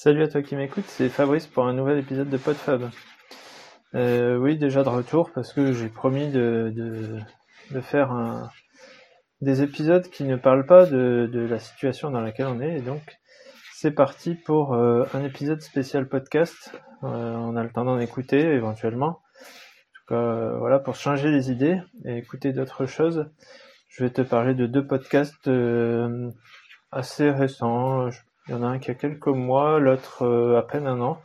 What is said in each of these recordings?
Salut à toi qui m'écoute, c'est Fabrice pour un nouvel épisode de PodFab. Euh, oui, déjà de retour parce que j'ai promis de, faire des épisodes qui ne parlent pas de, de, la situation dans laquelle on est. Et donc, c'est parti pour euh, un épisode spécial podcast. Euh, on a le temps d'en écouter éventuellement. En tout cas, voilà, pour changer les idées et écouter d'autres choses. Je vais te parler de deux podcasts assez récents. Il y en a un qui a quelques mois, l'autre euh, à peine un an.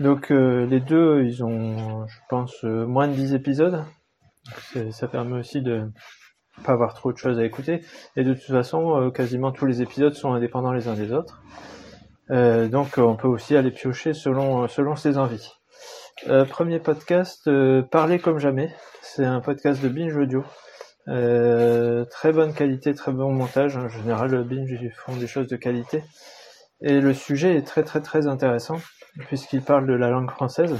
Donc euh, les deux, ils ont, je pense, euh, moins de 10 épisodes. Ça permet aussi de pas avoir trop de choses à écouter. Et de toute façon, quasiment tous les épisodes sont indépendants les uns des autres. donc on peut aussi aller piocher selon, selon ses envies. premier podcast, Parler comme jamais. C'est un podcast de Binge Audio. Euh, très bonne qualité, très bon montage. En général, Binge, ils font des choses de qualité. Et le sujet est très très très intéressant, puisqu'il parle de la langue française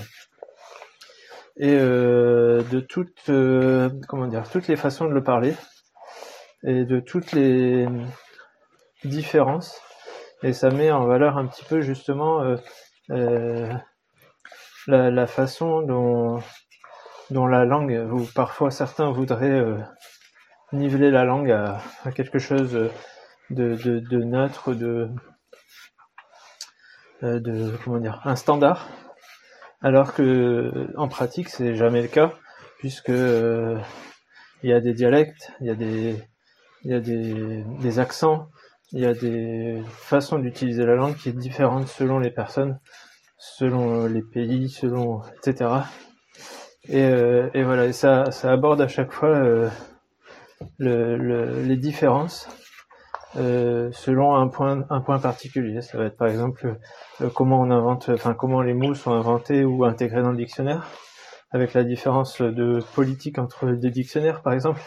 et euh, de toutes, euh, comment dire, toutes les façons de le parler et de toutes les différences. Et ça met en valeur un petit peu justement la, la, façon dont, dont la langue, ou parfois certains voudraient niveler la langue à, quelque chose de, de, neutre, de, euh, de comment dire, un standard, alors que en pratique c'est jamais le cas, puisque euh, il y a des dialectes, il y a des il y a des, des accents, il y a des façons d'utiliser la langue qui est différente selon les personnes, selon les pays, selon etc. Et, euh, et voilà, et ça, ça aborde à chaque fois euh, le, les différences euh, selon un point, un point particulier. Ça va être par exemple euh, comment on invente, enfin comment les mots sont inventés ou intégrés dans le dictionnaire, avec la différence de politique entre des dictionnaires par exemple,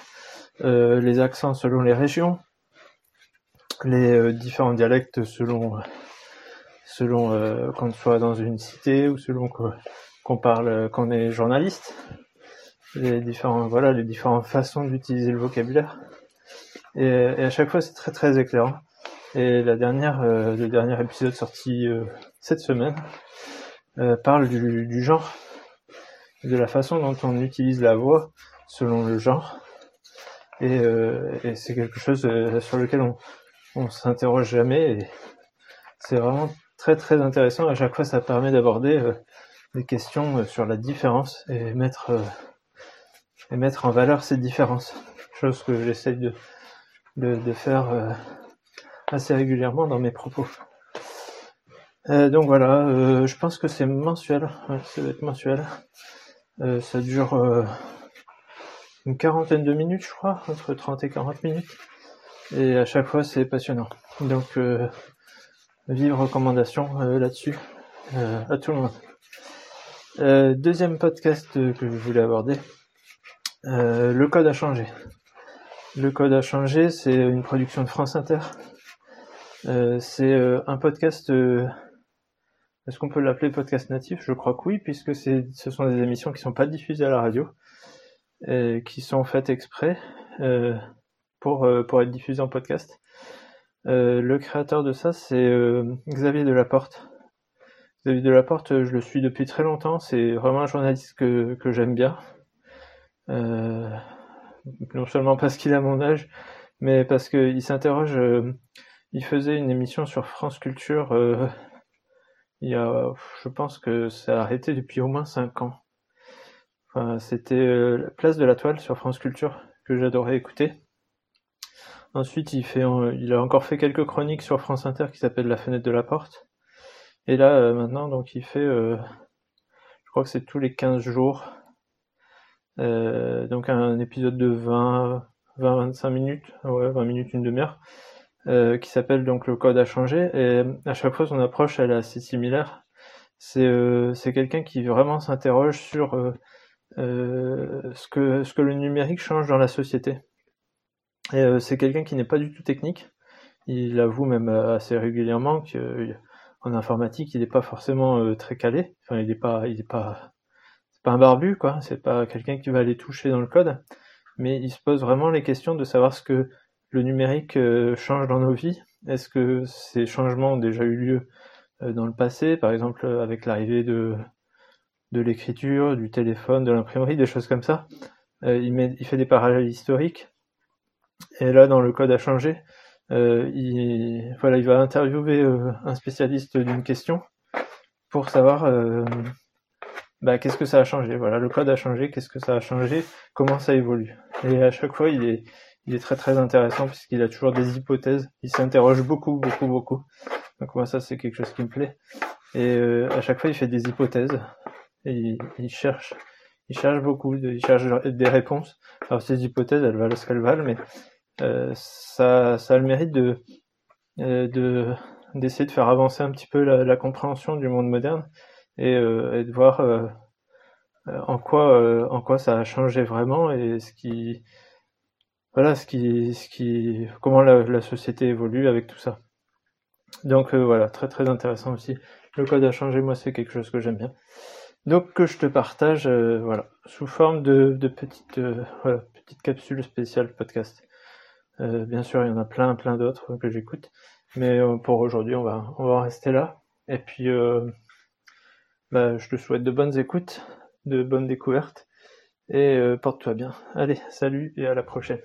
euh, les accents selon les régions, les différents dialectes selon selon qu'on soit dans une cité ou selon qu'on parle qu'on est journaliste les différents voilà les différentes façons d'utiliser le vocabulaire. Et, et, à chaque fois c'est très très éclairant. Et la dernière euh, le dernier épisode sorti euh, cette semaine euh, parle du, du, genre de la façon dont on utilise la voix selon le genre. Et, euh, et c'est quelque chose euh, sur lequel on on s'interroge jamais. Et c'est vraiment très très intéressant. À chaque fois ça permet d'aborder des questions sur la différence et mettre et mettre en valeur ces différences. Chose que j'essaye de, de, de, faire euh, assez régulièrement dans mes propos. Euh, donc voilà, euh, je pense que c'est mensuel, ouais, ça va être mensuel. Euh, ça dure euh, une quarantaine de minutes, je crois, entre 30 et 40 minutes. Et à chaque fois, c'est passionnant. Donc, euh, vive recommandation là-dessus à tout le monde. deuxième podcast que je voulais aborder, euh, le code a changé. Le code a changé, c'est une production de France Inter. Euh, c'est euh, un podcast. Est-ce qu'on peut l'appeler podcast natif? Je crois que oui, puisque ce sont des émissions qui sont pas diffusées à la radio, qui sont faites exprès pour être diffusées en podcast. le créateur de ça, c'est Xavier Delaporte. Xavier Delaporte, je le suis depuis très longtemps. C'est vraiment un journaliste que j'aime bien. Euh, non seulement parce qu'il a mon âge, mais parce qu'il s'interroge. Euh, il faisait une émission sur France Culture. Euh, il y a, je pense que ça a arrêté depuis au moins 5 ans. Enfin, c'était la place de la toile sur France Culture que j'adorais écouter. Ensuite, il fait, il a encore fait quelques chroniques sur France Inter qui s'appellent La fenêtre de la porte. Et là, maintenant, donc, il fait, je crois que c'est tous les 15 jours, euh, donc un épisode de 20, 20-25 minutes, ouais, 20 minutes, une demi-heure, euh, qui s'appelle donc le code a changé. Et à chaque fois, son approche, elle est assez similaire. C'est euh, quelqu'un qui vraiment s'interroge sur ce que le numérique change dans la société. Et c'est quelqu'un qui n'est pas du tout technique. Il avoue même assez régulièrement qu'en informatique, il n'est pas forcément très calé. Enfin, il n'est pas, il est pas c'est pas un barbu, quoi. C'est pas quelqu'un qui va aller toucher dans le code, mais il se pose vraiment les questions de savoir ce que le numérique euh, change dans nos vies. Est-ce que ces changements ont déjà eu lieu dans le passé, par exemple avec l'arrivée de, l'écriture, du téléphone, de l'imprimerie, des choses comme ça. il, fait des parallèles historiques. Et là, dans le code à changer, il, voilà, il va interviewer un spécialiste d'une question pour savoir bah, qu'est-ce que ça a changé? Voilà, le code a changé, qu'est-ce que ça a changé, comment ça évolue? Et à chaque fois, il est, il est très très intéressant puisqu'il a toujours des hypothèses. Il s'interroge beaucoup, beaucoup, beaucoup. Donc moi, ça, c'est quelque chose qui me plaît. Et euh, à chaque fois, il fait des hypothèses. Et il, cherche, il cherche beaucoup, il cherche des réponses. Alors ces hypothèses, elles valent ce qu'elles valent, mais euh, ça, ça a le mérite de, euh, de d'essayer de faire avancer un petit peu la, la compréhension du monde moderne et, euh, et de voir euh, en quoi en quoi ça a changé vraiment et ce qui voilà ce qui ce qui comment la, société évolue avec tout ça. Donc voilà, très très intéressant aussi. Le code a changé, moi c'est quelque chose que j'aime bien. Donc que je te partage, voilà, sous forme de, de petites, voilà, capsules spéciales podcast. Euh, bien sûr, il y en a plein, plein d'autres que j'écoute. Mais euh, pour aujourd'hui, on va, on va rester là. Et puis, euh, bah, je te souhaite de bonnes écoutes, de bonnes découvertes. Et porte-toi bien. Allez, salut et à la prochaine.